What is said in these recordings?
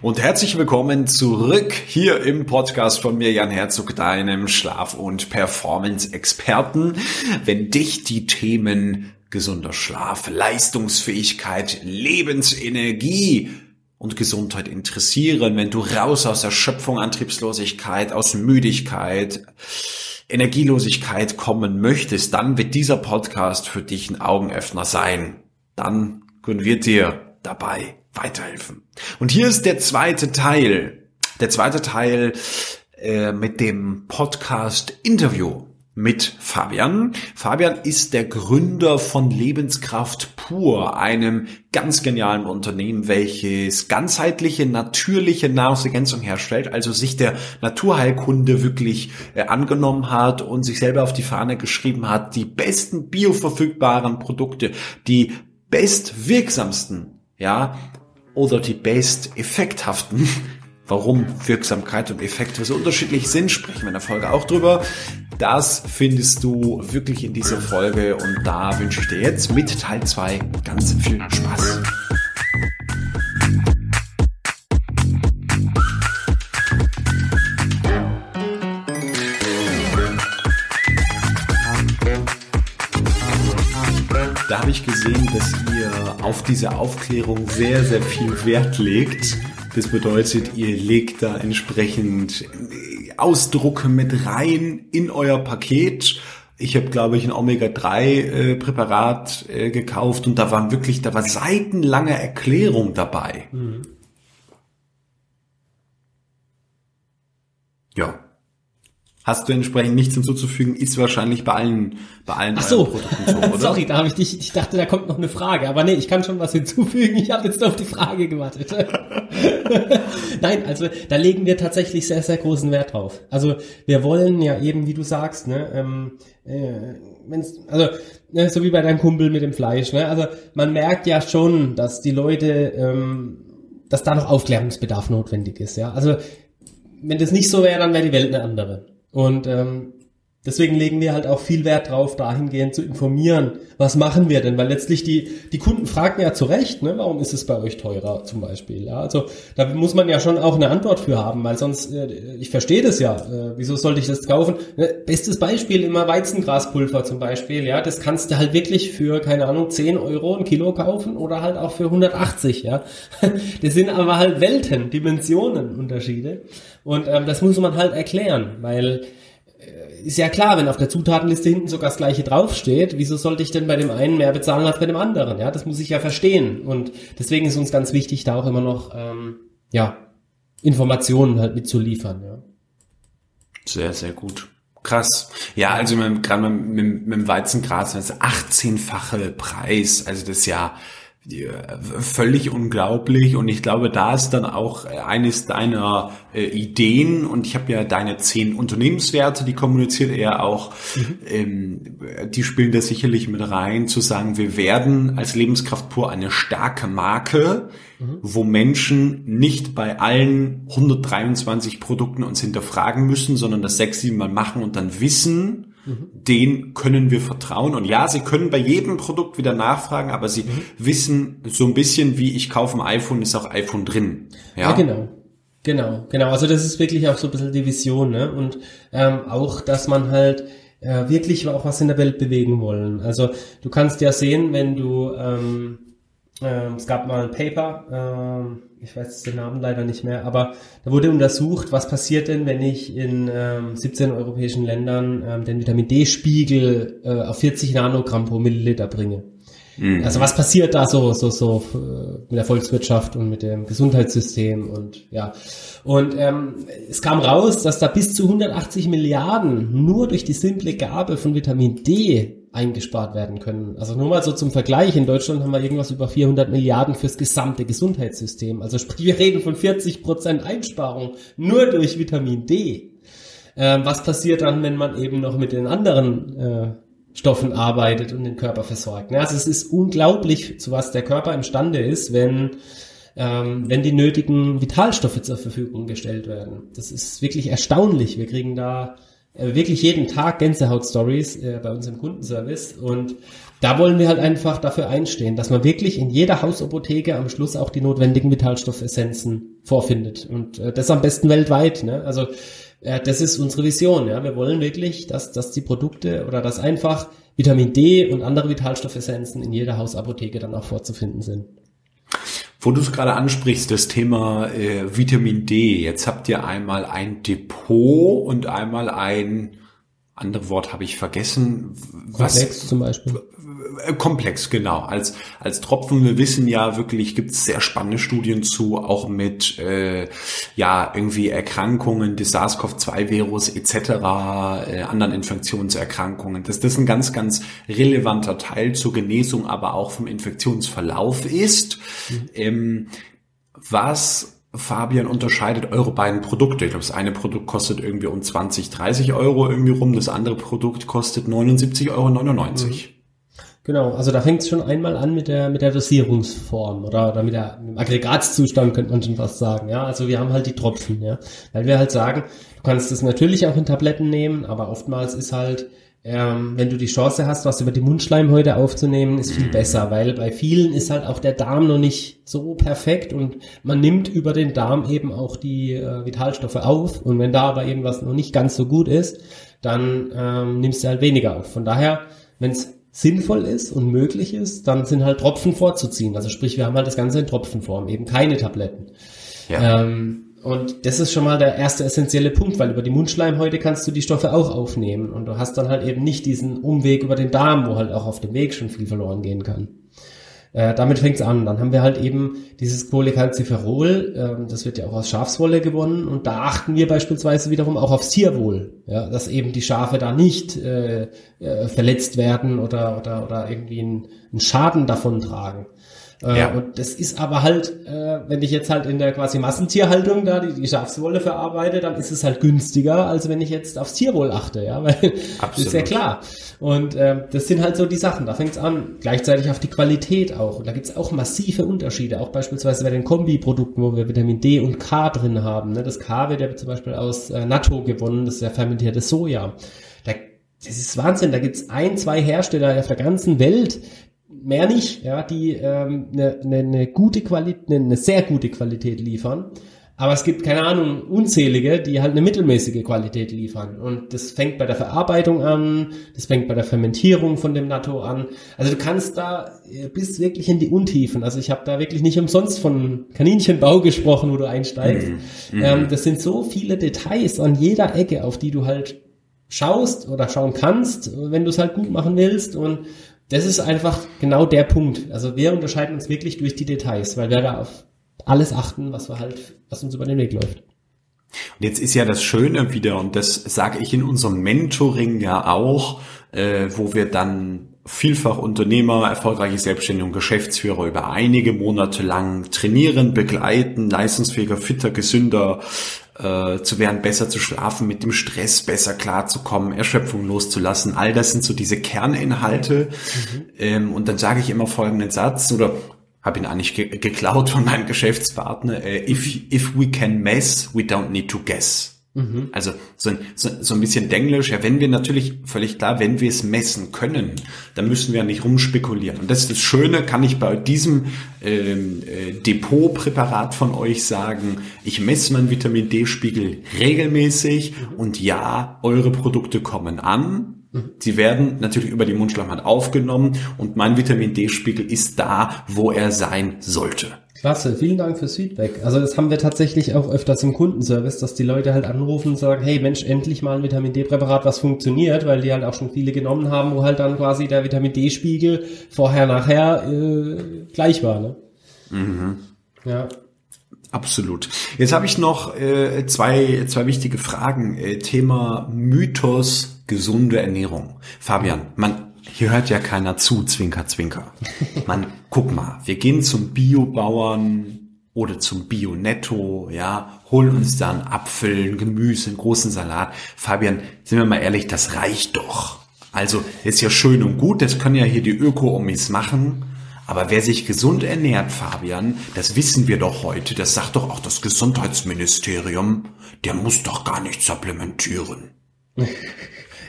und herzlich willkommen zurück hier im Podcast von mir, Jan Herzog, deinem Schlaf- und Performance-Experten. Wenn dich die Themen gesunder Schlaf, Leistungsfähigkeit, Lebensenergie und Gesundheit interessieren, wenn du raus aus Erschöpfung, Antriebslosigkeit, aus Müdigkeit, Energielosigkeit kommen möchtest, dann wird dieser Podcast für dich ein Augenöffner sein. Dann können wir dir dabei weiterhelfen. Und hier ist der zweite Teil. Der zweite Teil äh, mit dem Podcast Interview mit Fabian. Fabian ist der Gründer von Lebenskraft pur, einem ganz genialen Unternehmen, welches ganzheitliche, natürliche Nahrungsergänzung herstellt, also sich der Naturheilkunde wirklich äh, angenommen hat und sich selber auf die Fahne geschrieben hat, die besten bioverfügbaren Produkte, die bestwirksamsten, ja, oder die best effekthaften warum Wirksamkeit und Effekte so unterschiedlich sind, sprechen wir in der Folge auch drüber. Das findest du wirklich in dieser Folge und da wünsche ich dir jetzt mit Teil 2 ganz viel Spaß. Auf diese Aufklärung sehr, sehr viel Wert legt das bedeutet, ihr legt da entsprechend Ausdrucke mit rein in euer Paket. Ich habe, glaube ich, ein Omega-3-Präparat äh, äh, gekauft und da waren wirklich, da war seitenlange Erklärung dabei. Mhm. Ja. Hast du entsprechend nichts hinzuzufügen, ist wahrscheinlich bei allen, bei allen Ach so. Produkten so, oder? Sorry, da habe ich dich, ich dachte, da kommt noch eine Frage, aber nee, ich kann schon was hinzufügen. Ich habe jetzt nur auf die Frage gewartet. Nein, also da legen wir tatsächlich sehr, sehr großen Wert drauf. Also wir wollen ja eben, wie du sagst, ne, ähm, äh, wenn's, also ne, so wie bei deinem Kumpel mit dem Fleisch, ne, also man merkt ja schon, dass die Leute, ähm, dass da noch Aufklärungsbedarf notwendig ist, ja. Also wenn das nicht so wäre, dann wäre die Welt eine andere. Und ähm, Deswegen legen wir halt auch viel Wert drauf, dahingehend zu informieren, was machen wir denn? Weil letztlich die, die Kunden fragen ja zu Recht, ne, warum ist es bei euch teurer zum Beispiel? Ja, also da muss man ja schon auch eine Antwort für haben, weil sonst, äh, ich verstehe das ja, äh, wieso sollte ich das kaufen? Ne, bestes Beispiel immer Weizengraspulver zum Beispiel, ja, das kannst du halt wirklich für, keine Ahnung, 10 Euro ein Kilo kaufen oder halt auch für 180, ja. Das sind aber halt Welten, Dimensionen Unterschiede und ähm, das muss man halt erklären, weil ist ja klar, wenn auf der Zutatenliste hinten sogar das gleiche draufsteht, wieso sollte ich denn bei dem einen mehr bezahlen als bei dem anderen? Ja, das muss ich ja verstehen. Und deswegen ist uns ganz wichtig, da auch immer noch ähm, ja, Informationen halt mitzuliefern. Ja. Sehr, sehr gut. Krass. Ja, also gerade mit, mit, mit dem Weizengras, das 18-fache Preis, also das ist ja völlig unglaublich und ich glaube, da ist dann auch eines deiner äh, Ideen und ich habe ja deine zehn Unternehmenswerte, die kommuniziert er auch, mhm. ähm, die spielen da sicherlich mit rein, zu sagen, wir werden als Lebenskraft pur eine starke Marke, mhm. wo Menschen nicht bei allen 123 Produkten uns hinterfragen müssen, sondern das sechs, sieben Mal machen und dann wissen, den können wir vertrauen. Und ja, sie können bei jedem Produkt wieder nachfragen, aber sie mhm. wissen so ein bisschen, wie ich kaufe ein iPhone, ist auch iPhone drin. Ja, ja genau. Genau, genau. Also das ist wirklich auch so ein bisschen die Vision, ne? Und ähm, auch, dass man halt äh, wirklich auch was in der Welt bewegen wollen. Also du kannst ja sehen, wenn du ähm, ähm, es gab mal ein Paper, ähm, ich weiß den Namen leider nicht mehr, aber da wurde untersucht, was passiert denn, wenn ich in ähm, 17 europäischen Ländern ähm, den Vitamin D-Spiegel äh, auf 40 Nanogramm pro Milliliter bringe. Mhm. Also was passiert da so, so, so äh, mit der Volkswirtschaft und mit dem Gesundheitssystem und ja. Und ähm, es kam raus, dass da bis zu 180 Milliarden nur durch die simple Gabe von Vitamin D eingespart werden können. Also nur mal so zum Vergleich, in Deutschland haben wir irgendwas über 400 Milliarden fürs gesamte Gesundheitssystem. Also sprich, wir reden von 40 Prozent Einsparung nur durch Vitamin D. Ähm, was passiert dann, wenn man eben noch mit den anderen äh, Stoffen arbeitet und den Körper versorgt? Also es ist unglaublich, zu was der Körper imstande ist, wenn ähm, wenn die nötigen Vitalstoffe zur Verfügung gestellt werden. Das ist wirklich erstaunlich. Wir kriegen da wirklich jeden Tag Gänsehaut-Stories äh, bei uns im Kundenservice und da wollen wir halt einfach dafür einstehen, dass man wirklich in jeder Hausapotheke am Schluss auch die notwendigen Vitalstoffessenzen vorfindet und äh, das am besten weltweit. Ne? Also äh, das ist unsere Vision. Ja, wir wollen wirklich, dass, dass die Produkte oder dass einfach Vitamin D und andere Vitalstoffessenzen in jeder Hausapotheke dann auch vorzufinden sind. Wo du es gerade ansprichst, das Thema äh, Vitamin D. Jetzt habt ihr einmal ein Depot und einmal ein andere Wort habe ich vergessen. Was, Komplex zum Beispiel. Äh, komplex, genau. Als, als Tropfen, wir wissen ja wirklich, gibt es sehr spannende Studien zu, auch mit äh, ja irgendwie Erkrankungen des SARS-CoV-2-Virus etc., äh, anderen Infektionserkrankungen, dass das ein ganz, ganz relevanter Teil zur Genesung, aber auch vom Infektionsverlauf ist. Mhm. Ähm, was Fabian unterscheidet eure beiden Produkte. Ich glaube, das eine Produkt kostet irgendwie um 20, 30 Euro irgendwie rum, das andere Produkt kostet 79,99 Euro. Mhm. Genau, also da fängt es schon einmal an mit der mit der Dosierungsform oder, oder mit, der, mit dem Aggregatzustand könnte man schon fast sagen. Ja, also wir haben halt die Tropfen, ja, weil wir halt sagen, du kannst es natürlich auch in Tabletten nehmen, aber oftmals ist halt ähm, wenn du die Chance hast, was über die Mundschleimhäute aufzunehmen, ist viel besser, weil bei vielen ist halt auch der Darm noch nicht so perfekt und man nimmt über den Darm eben auch die äh, Vitalstoffe auf und wenn da aber irgendwas noch nicht ganz so gut ist, dann ähm, nimmst du halt weniger auf. Von daher, wenn es sinnvoll ist und möglich ist, dann sind halt Tropfen vorzuziehen. Also sprich, wir haben halt das Ganze in Tropfenform, eben keine Tabletten. Ja. Ähm, und das ist schon mal der erste essentielle Punkt, weil über die Mundschleimhäute kannst du die Stoffe auch aufnehmen und du hast dann halt eben nicht diesen Umweg über den Darm, wo halt auch auf dem Weg schon viel verloren gehen kann. Äh, damit fängt's an. Dann haben wir halt eben dieses Cholecalciferol, äh, das wird ja auch aus Schafswolle gewonnen und da achten wir beispielsweise wiederum auch aufs Tierwohl, ja, dass eben die Schafe da nicht äh, äh, verletzt werden oder, oder, oder irgendwie einen, einen Schaden davon tragen. Äh, ja. Und das ist aber halt, äh, wenn ich jetzt halt in der quasi Massentierhaltung da die, die Schafswolle verarbeite, dann ist es halt günstiger, als wenn ich jetzt aufs Tierwohl achte, ja, weil Absolut. ist ja klar. Und äh, das sind halt so die Sachen, da fängt es an. Gleichzeitig auf die Qualität auch. Und da gibt's auch massive Unterschiede, auch beispielsweise bei den Kombiprodukten, wo wir Vitamin D und K drin haben. Ne? Das K wird ja zum Beispiel aus äh, Natto gewonnen, das ist ja fermentiertes Soja. Da das ist Wahnsinn. Da gibt's ein, zwei Hersteller auf der ganzen Welt, mehr nicht, ja, die ähm, eine, eine, eine gute Qualität, eine sehr gute Qualität liefern. Aber es gibt, keine Ahnung, unzählige, die halt eine mittelmäßige Qualität liefern. Und das fängt bei der Verarbeitung an, das fängt bei der Fermentierung von dem Natto an. Also du kannst da äh, bis wirklich in die Untiefen. Also ich habe da wirklich nicht umsonst von Kaninchenbau gesprochen, wo du einsteigst. Mhm. Ähm, das sind so viele Details an jeder Ecke, auf die du halt schaust oder schauen kannst, wenn du es halt gut machen willst. Und das ist einfach genau der Punkt. Also wir unterscheiden uns wirklich durch die Details, weil wir da auf alles achten, was wir halt, was uns über den Weg läuft. Und jetzt ist ja das Schöne wieder, und das sage ich in unserem Mentoring ja auch, äh, wo wir dann vielfach Unternehmer, erfolgreiche Selbstständige und Geschäftsführer über einige Monate lang trainieren, begleiten, leistungsfähiger, fitter, gesünder äh, zu werden, besser zu schlafen, mit dem Stress besser klarzukommen, Erschöpfung loszulassen. All das sind so diese Kerninhalte. Mhm. Ähm, und dann sage ich immer folgenden Satz oder habe ihn eigentlich ge geklaut von meinem Geschäftspartner. Äh, if, if we can mess, we don't need to guess. Mhm. Also so ein, so, so ein bisschen Denglisch, ja, wenn wir natürlich, völlig klar, wenn wir es messen können, dann müssen wir ja nicht rumspekulieren. Und das ist das Schöne, kann ich bei diesem ähm, äh, Depotpräparat von euch sagen, ich messe meinen Vitamin D-Spiegel regelmäßig mhm. und ja, eure Produkte kommen an. Mhm. Sie werden natürlich über die Mundschleimhaut aufgenommen und mein Vitamin D-Spiegel ist da, wo er sein sollte. Klasse, vielen Dank fürs Feedback. Also das haben wir tatsächlich auch öfters im Kundenservice, dass die Leute halt anrufen und sagen, hey Mensch, endlich mal ein Vitamin D-Präparat, was funktioniert, weil die halt auch schon viele genommen haben, wo halt dann quasi der Vitamin D-Spiegel vorher, nachher äh, gleich war. Ne? Mhm. Ja. Absolut. Jetzt habe ich noch äh, zwei, zwei wichtige Fragen. Äh, Thema Mythos gesunde Ernährung. Fabian, man hier hört ja keiner zu, Zwinker, Zwinker. Man, guck mal, wir gehen zum Biobauern oder zum Bio-Netto, ja, holen uns dann Apfel, Gemüse, einen großen Salat. Fabian, sind wir mal ehrlich, das reicht doch. Also, ist ja schön und gut, das können ja hier die Öko-Omis machen. Aber wer sich gesund ernährt, Fabian, das wissen wir doch heute, das sagt doch auch das Gesundheitsministerium, der muss doch gar nicht supplementieren.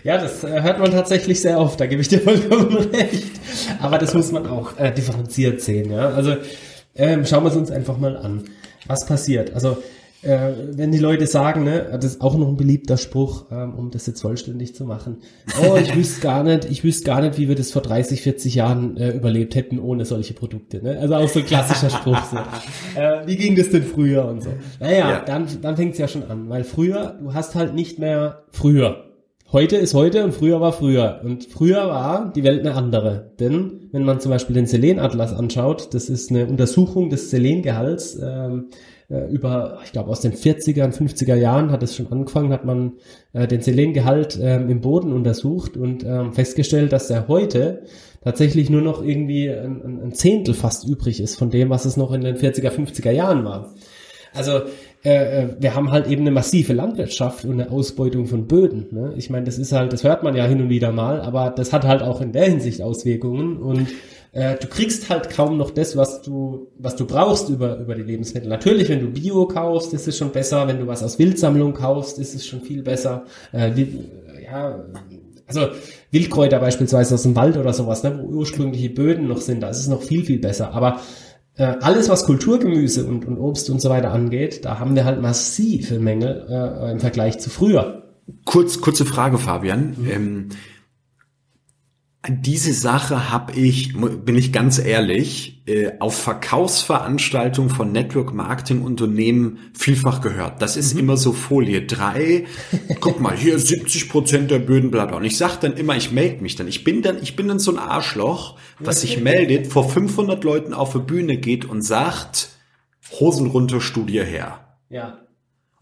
Ja, das äh, hört man tatsächlich sehr oft, da gebe ich dir vollkommen recht. Aber das muss man auch äh, differenziert sehen, ja. Also ähm, schauen wir es uns einfach mal an. Was passiert? Also äh, wenn die Leute sagen, ne, das ist auch noch ein beliebter Spruch, ähm, um das jetzt vollständig zu machen. Oh, ich wüsste gar nicht, ich wüsste gar nicht, wie wir das vor 30, 40 Jahren äh, überlebt hätten ohne solche Produkte. Ne? Also auch so ein klassischer Spruch. So. Äh, wie ging das denn früher und so? Naja, ja. dann, dann fängt es ja schon an, weil früher, du hast halt nicht mehr früher. Heute ist heute und früher war früher. Und früher war die Welt eine andere. Denn wenn man zum Beispiel den Selenatlas anschaut, das ist eine Untersuchung des Selengehalts ähm, äh, über, ich glaube aus den 40er und 50er Jahren hat es schon angefangen, hat man äh, den Selengehalt ähm, im Boden untersucht und ähm, festgestellt, dass er heute tatsächlich nur noch irgendwie ein, ein Zehntel fast übrig ist von dem, was es noch in den 40er, 50er Jahren war. Also äh, äh, wir haben halt eben eine massive Landwirtschaft und eine Ausbeutung von Böden. Ne? Ich meine, das ist halt, das hört man ja hin und wieder mal, aber das hat halt auch in der Hinsicht Auswirkungen und äh, du kriegst halt kaum noch das, was du, was du brauchst über, über die Lebensmittel. Natürlich, wenn du Bio kaufst, ist es schon besser. Wenn du was aus Wildsammlung kaufst, ist es schon viel besser. Äh, wie, ja, also Wildkräuter beispielsweise aus dem Wald oder sowas, ne, wo ursprüngliche Böden noch sind, da ist es noch viel, viel besser. Aber äh, alles, was Kulturgemüse und, und Obst und so weiter angeht, da haben wir halt massive Mängel äh, im Vergleich zu früher. Kurz, kurze Frage, Fabian. Mhm. Ähm, diese Sache habe ich, bin ich ganz ehrlich, äh, auf Verkaufsveranstaltungen von Network Marketing Unternehmen vielfach gehört. Das ist mhm. immer so Folie 3. Guck mal, hier 70 Prozent der Böden, bla bla. Und ich sag dann immer, ich melde mich dann. Ich bin dann, ich bin dann so ein Arschloch, was sich meldet, vor 500 Leuten auf die Bühne geht und sagt, Hosen runter, Studie her. Ja.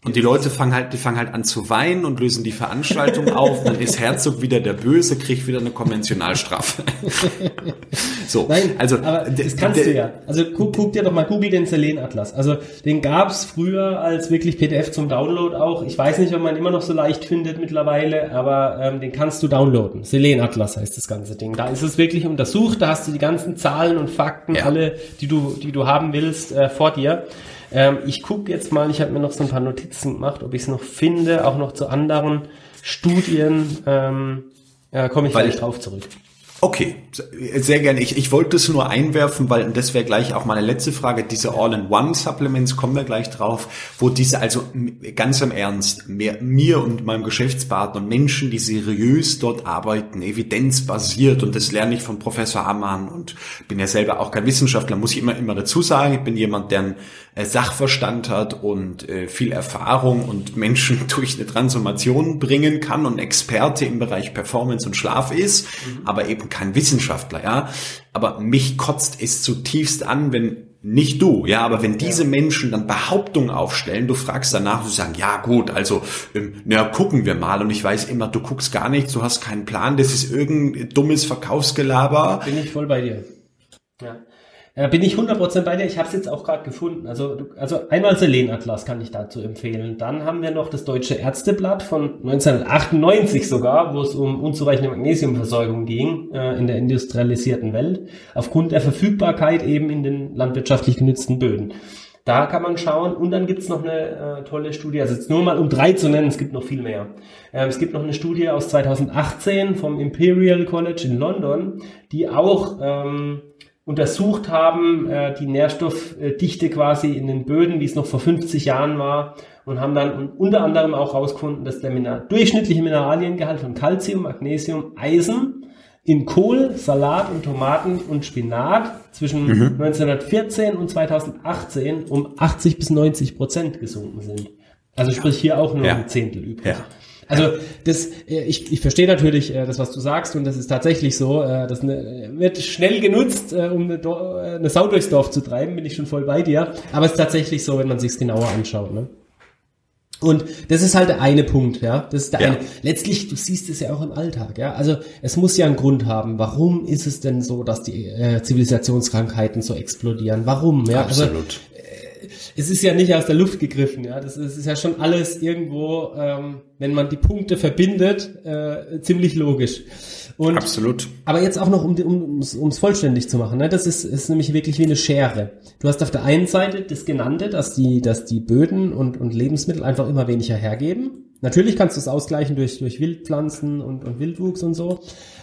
Und die Leute fangen halt, die fangen halt an zu weinen und lösen die Veranstaltung auf. Dann ist Herzog wieder der Böse, kriegt wieder eine Konventionalstrafe. so, Nein, also aber das kannst du ja. Also guck, guck dir doch mal, google den Selen-Atlas. Also den gab's früher als wirklich PDF zum Download auch. Ich weiß nicht, ob man immer noch so leicht findet mittlerweile, aber ähm, den kannst du downloaden. Selen-Atlas heißt das ganze Ding. Da ist es wirklich untersucht. Da hast du die ganzen Zahlen und Fakten, ja. alle, die du, die du haben willst, äh, vor dir. Ähm, ich gucke jetzt mal, ich habe mir noch so ein paar Notizen gemacht, ob ich es noch finde, auch noch zu anderen Studien. Ähm, äh, komme ich Weil, gleich drauf zurück. Okay, sehr gerne. Ich, ich wollte es nur einwerfen, weil das wäre gleich auch meine letzte Frage. Diese All-in-One-Supplements kommen wir gleich drauf, wo diese also ganz im Ernst mir, mir und meinem Geschäftspartner und Menschen, die seriös dort arbeiten, evidenzbasiert und das lerne ich von Professor Ammann und bin ja selber auch kein Wissenschaftler, muss ich immer immer dazu sagen. Ich bin jemand, der äh, Sachverstand hat und äh, viel Erfahrung und Menschen durch eine Transformation bringen kann und Experte im Bereich Performance und Schlaf ist, mhm. aber eben kein Wissenschaftler, ja. Aber mich kotzt es zutiefst an, wenn nicht du, ja, aber wenn diese ja. Menschen dann Behauptungen aufstellen, du fragst danach, du sagen, ja gut, also, ähm, na gucken wir mal und ich weiß immer, du guckst gar nichts, du hast keinen Plan, das ist irgendein dummes Verkaufsgelaber. Bin ich voll bei dir. Ja. Äh, bin ich 100% bei dir. Ich habe es jetzt auch gerade gefunden. Also, also einmal Selenatlas kann ich dazu empfehlen. Dann haben wir noch das Deutsche Ärzteblatt von 1998 sogar, wo es um unzureichende Magnesiumversorgung ging äh, in der industrialisierten Welt, aufgrund der Verfügbarkeit eben in den landwirtschaftlich genutzten Böden. Da kann man schauen. Und dann gibt's noch eine äh, tolle Studie, also jetzt nur mal um drei zu nennen, es gibt noch viel mehr. Ähm, es gibt noch eine Studie aus 2018 vom Imperial College in London, die auch ähm, untersucht haben, äh, die Nährstoffdichte quasi in den Böden, wie es noch vor 50 Jahren war, und haben dann unter anderem auch herausgefunden, dass der Mineral durchschnittliche Mineraliengehalt von Calcium, Magnesium, Eisen in Kohl, Salat und Tomaten und Spinat zwischen mhm. 1914 und 2018 um 80 bis 90 Prozent gesunken sind. Also sprich hier auch nur ja. ein Zehntel übrig. Ja. Also das, äh, ich, ich verstehe natürlich äh, das, was du sagst und das ist tatsächlich so. Äh, das ne, wird schnell genutzt, um eine, eine Sau durchs Dorf zu treiben, bin ich schon voll bei dir. Aber es ist tatsächlich so, wenn man sich's genauer anschaut. Ne? Und das ist halt der eine Punkt, ja. Das ist der ja. eine. Letztlich, du siehst es ja auch im Alltag, ja. Also es muss ja einen Grund haben. Warum ist es denn so, dass die äh, Zivilisationskrankheiten so explodieren? Warum? Ja, also, Absolut. Also, es ist ja nicht aus der Luft gegriffen, ja. Das ist, ist ja schon alles irgendwo, ähm, wenn man die Punkte verbindet, äh, ziemlich logisch. Und, Absolut. Aber jetzt auch noch, um es um, vollständig zu machen, ne? das ist, ist nämlich wirklich wie eine Schere. Du hast auf der einen Seite das genannte, dass die, dass die Böden und, und Lebensmittel einfach immer weniger hergeben. Natürlich kannst du es ausgleichen durch, durch Wildpflanzen und, und Wildwuchs und so.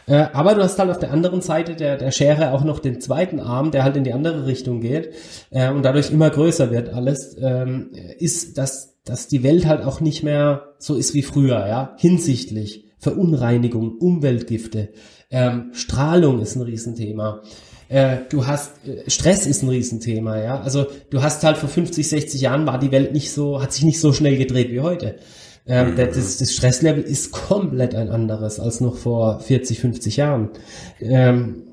Äh, aber du hast halt auf der anderen Seite der, der Schere auch noch den zweiten Arm, der halt in die andere Richtung geht äh, und dadurch immer größer wird alles, ähm, ist, dass, dass die Welt halt auch nicht mehr so ist wie früher, ja, hinsichtlich Verunreinigung, Umweltgifte, ähm, Strahlung ist ein Riesenthema. Äh, du hast äh, Stress ist ein Riesenthema, ja. Also du hast halt vor 50, 60 Jahren war die Welt nicht so, hat sich nicht so schnell gedreht wie heute. Ähm, mhm. das, das Stresslevel ist komplett ein anderes als noch vor 40, 50 Jahren. Ähm,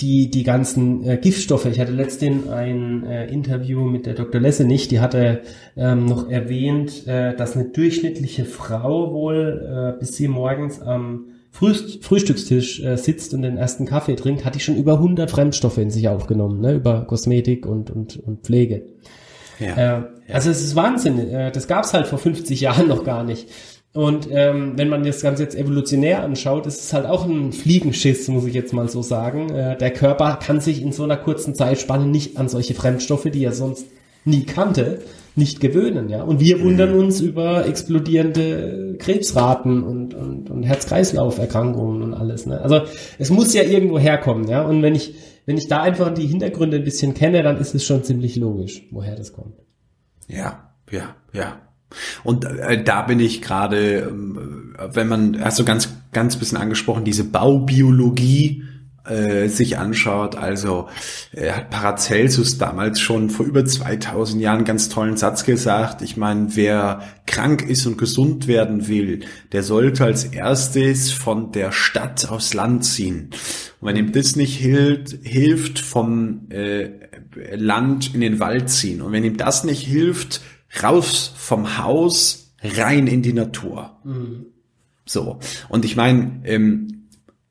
die, die ganzen äh, Giftstoffe, ich hatte letztens ein äh, Interview mit der Dr. Lessenich, die hatte ähm, noch erwähnt, äh, dass eine durchschnittliche Frau wohl, äh, bis sie morgens am Frühst Frühstückstisch äh, sitzt und den ersten Kaffee trinkt, hat die schon über 100 Fremdstoffe in sich aufgenommen, ne, über Kosmetik und, und, und Pflege. Ja, äh. Also es ist Wahnsinn. Äh, das gab's halt vor 50 Jahren noch gar nicht. Und ähm, wenn man das Ganze jetzt evolutionär anschaut, ist es halt auch ein Fliegenschiss, muss ich jetzt mal so sagen. Äh, der Körper kann sich in so einer kurzen Zeitspanne nicht an solche Fremdstoffe, die er sonst nie kannte, nicht gewöhnen, ja. Und wir wundern mhm. uns über explodierende Krebsraten und, und, und Herz-Kreislauf-Erkrankungen und alles. Ne? Also es muss ja irgendwo herkommen, ja. Und wenn ich wenn ich da einfach die Hintergründe ein bisschen kenne, dann ist es schon ziemlich logisch, woher das kommt. Ja, ja, ja. Und äh, da bin ich gerade, äh, wenn man, hast du ganz, ganz bisschen angesprochen, diese Baubiologie, äh, sich anschaut, also äh, hat Paracelsus damals schon vor über 2000 Jahren einen ganz tollen Satz gesagt. Ich meine, wer krank ist und gesund werden will, der sollte als erstes von der Stadt aufs Land ziehen. Und wenn ihm das nicht hilft, hilft vom äh, Land in den Wald ziehen. Und wenn ihm das nicht hilft, raus vom Haus rein in die Natur. Mhm. So. Und ich meine, ähm,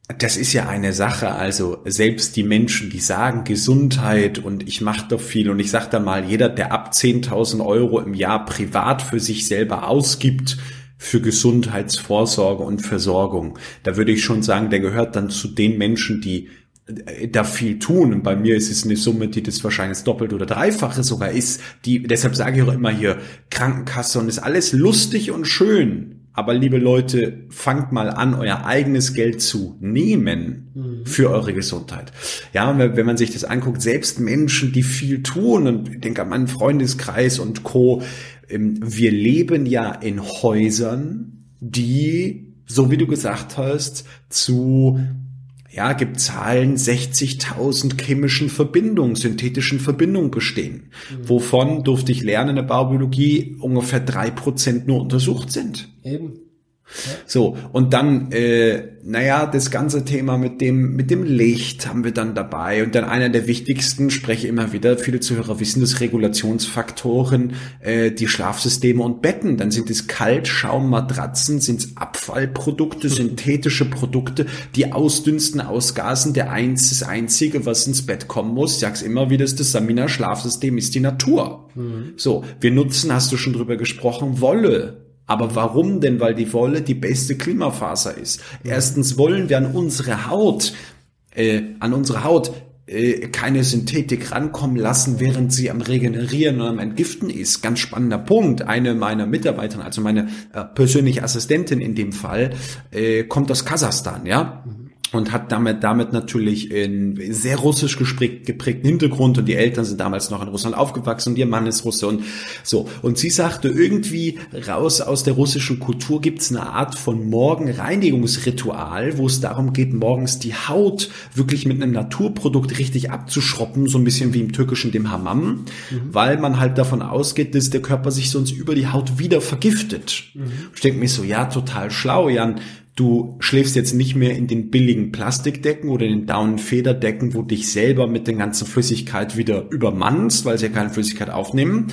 das ist ja eine Sache, also selbst die Menschen, die sagen Gesundheit und ich mache doch viel und ich sage da mal, jeder, der ab 10.000 Euro im Jahr privat für sich selber ausgibt, für Gesundheitsvorsorge und Versorgung, da würde ich schon sagen, der gehört dann zu den Menschen, die äh, da viel tun. Und bei mir ist es eine Summe, die das wahrscheinlich Doppelt- oder Dreifache sogar ist. Die, deshalb sage ich auch immer hier, Krankenkasse und ist alles lustig und schön. Aber liebe Leute, fangt mal an, euer eigenes Geld zu nehmen mhm. für eure Gesundheit. Ja, wenn man sich das anguckt, selbst Menschen, die viel tun, und ich denke an meinen Freundeskreis und Co., ähm, wir leben ja in Häusern, die, so wie du gesagt hast, zu ja, gibt Zahlen 60.000 chemischen Verbindungen, synthetischen Verbindungen bestehen, mhm. wovon durfte ich lernen in der Baubiologie ungefähr drei Prozent nur untersucht sind. Eben. So, und dann, äh, naja, das ganze Thema mit dem, mit dem Licht haben wir dann dabei. Und dann einer der wichtigsten, spreche immer wieder, viele Zuhörer wissen das, Regulationsfaktoren, äh, die Schlafsysteme und Betten. Dann sind es Kaltschaummatratzen, sind es Abfallprodukte, synthetische Produkte, die ausdünsten, ausgasen. Der eins, das Einzige, was ins Bett kommen muss, ich sag's immer wieder, ist das Samina Schlafsystem, ist die Natur. Mhm. So, wir nutzen, hast du schon drüber gesprochen, Wolle aber warum denn? Weil die Wolle die beste Klimafaser ist. Erstens wollen wir an unsere Haut, äh, an unsere Haut äh, keine Synthetik rankommen lassen, während sie am Regenerieren und am Entgiften ist. Ganz spannender Punkt. Eine meiner Mitarbeiterinnen, also meine äh, persönliche Assistentin in dem Fall, äh, kommt aus Kasachstan, ja. Mhm und hat damit, damit natürlich einen sehr russisch geprägten Hintergrund und die Eltern sind damals noch in Russland aufgewachsen und ihr Mann ist Russe und so. Und sie sagte, irgendwie raus aus der russischen Kultur gibt's eine Art von Morgenreinigungsritual, wo es darum geht, morgens die Haut wirklich mit einem Naturprodukt richtig abzuschroppen, so ein bisschen wie im Türkischen dem Hammam, mhm. weil man halt davon ausgeht, dass der Körper sich sonst über die Haut wieder vergiftet. Mhm. Ich denke mir so, ja, total schlau, Jan Du schläfst jetzt nicht mehr in den billigen Plastikdecken oder in den Daunenfederdecken, wo dich selber mit der ganzen Flüssigkeit wieder übermannst, weil sie ja keine Flüssigkeit aufnehmen,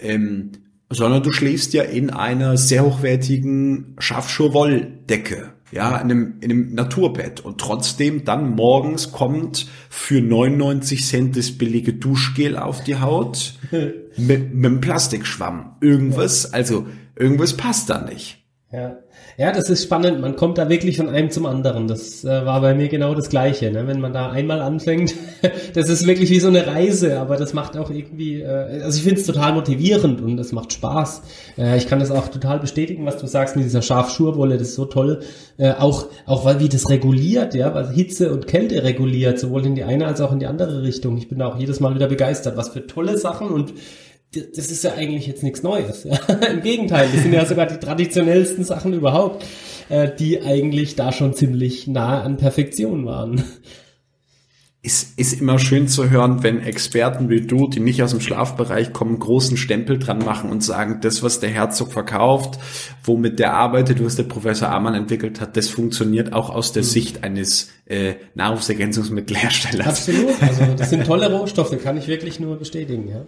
ähm, sondern du schläfst ja in einer sehr hochwertigen Schafschurwolldecke, ja, in einem, in einem Naturbett und trotzdem dann morgens kommt für 99 Cent das billige Duschgel auf die Haut mit, mit einem Plastikschwamm. Irgendwas, also irgendwas passt da nicht. Ja. Ja, das ist spannend. Man kommt da wirklich von einem zum anderen. Das äh, war bei mir genau das Gleiche. Ne? Wenn man da einmal anfängt, das ist wirklich wie so eine Reise, aber das macht auch irgendwie, äh, also ich finde es total motivierend und es macht Spaß. Äh, ich kann das auch total bestätigen, was du sagst mit dieser Schafschurwolle, das ist so toll. Äh, auch, auch weil wie das reguliert, ja, weil Hitze und Kälte reguliert, sowohl in die eine als auch in die andere Richtung. Ich bin da auch jedes Mal wieder begeistert, was für tolle Sachen und das ist ja eigentlich jetzt nichts Neues. Im Gegenteil, das sind ja sogar die traditionellsten Sachen überhaupt, äh, die eigentlich da schon ziemlich nah an Perfektion waren. Ist, ist immer schön zu hören, wenn Experten wie du, die nicht aus dem Schlafbereich kommen, großen Stempel dran machen und sagen, das, was der Herzog verkauft, womit der arbeitet, was der Professor Amann entwickelt hat, das funktioniert auch aus der mhm. Sicht eines äh, Nahrungsergänzungsmittelherstellers. Absolut, also das sind tolle Rohstoffe, kann ich wirklich nur bestätigen, ja.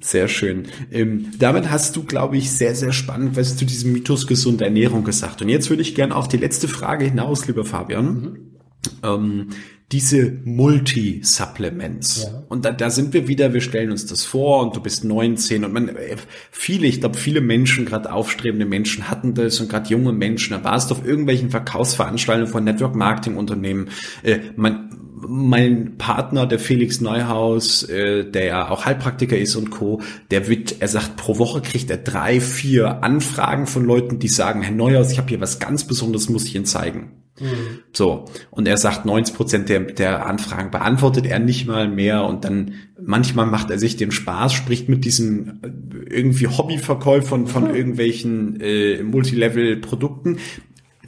Sehr schön. Ähm, damit hast du, glaube ich, sehr, sehr spannend was zu diesem Mythos gesunde Ernährung gesagt. Und jetzt würde ich gerne auf die letzte Frage hinaus, lieber Fabian. Mhm. Ähm, diese Multi-Supplements. Ja. Und da, da sind wir wieder, wir stellen uns das vor und du bist 19 und man, äh, viele, ich glaube, viele Menschen, gerade aufstrebende Menschen hatten das und gerade junge Menschen, da warst du auf irgendwelchen Verkaufsveranstaltungen von Network Marketing Unternehmen, äh, man, mein Partner, der Felix Neuhaus, äh, der ja auch Heilpraktiker ist und Co., der wird, er sagt, pro Woche kriegt er drei, vier Anfragen von Leuten, die sagen, Herr Neuhaus, ich habe hier was ganz Besonderes, muss ich Ihnen zeigen. Mhm. So. Und er sagt, 90 Prozent der, der Anfragen beantwortet er nicht mal mehr und dann manchmal macht er sich den Spaß, spricht mit diesen äh, irgendwie Hobbyverkäufern von irgendwelchen äh, Multilevel-Produkten,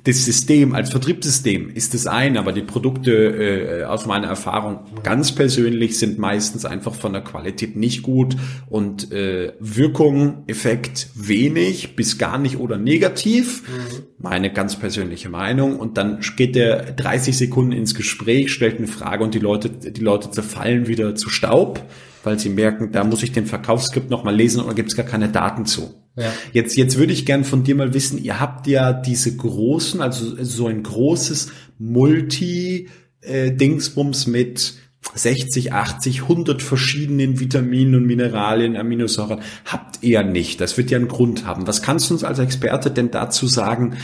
das System als Vertriebssystem ist das eine, aber die Produkte äh, aus meiner Erfahrung ganz persönlich sind meistens einfach von der Qualität nicht gut und äh, Wirkung, Effekt wenig bis gar nicht oder negativ. Mhm. Meine ganz persönliche Meinung. Und dann geht der 30 Sekunden ins Gespräch, stellt eine Frage und die Leute, die Leute zerfallen wieder zu Staub, weil sie merken, da muss ich den Verkaufsskript nochmal lesen oder gibt es gar keine Daten zu. Ja. Jetzt, jetzt würde ich gern von dir mal wissen, ihr habt ja diese großen, also so ein großes Multi-Dingsbums mit 60, 80, 100 verschiedenen Vitaminen und Mineralien, Aminosäuren habt ihr nicht. Das wird ja einen Grund haben. Was kannst du uns als Experte denn dazu sagen,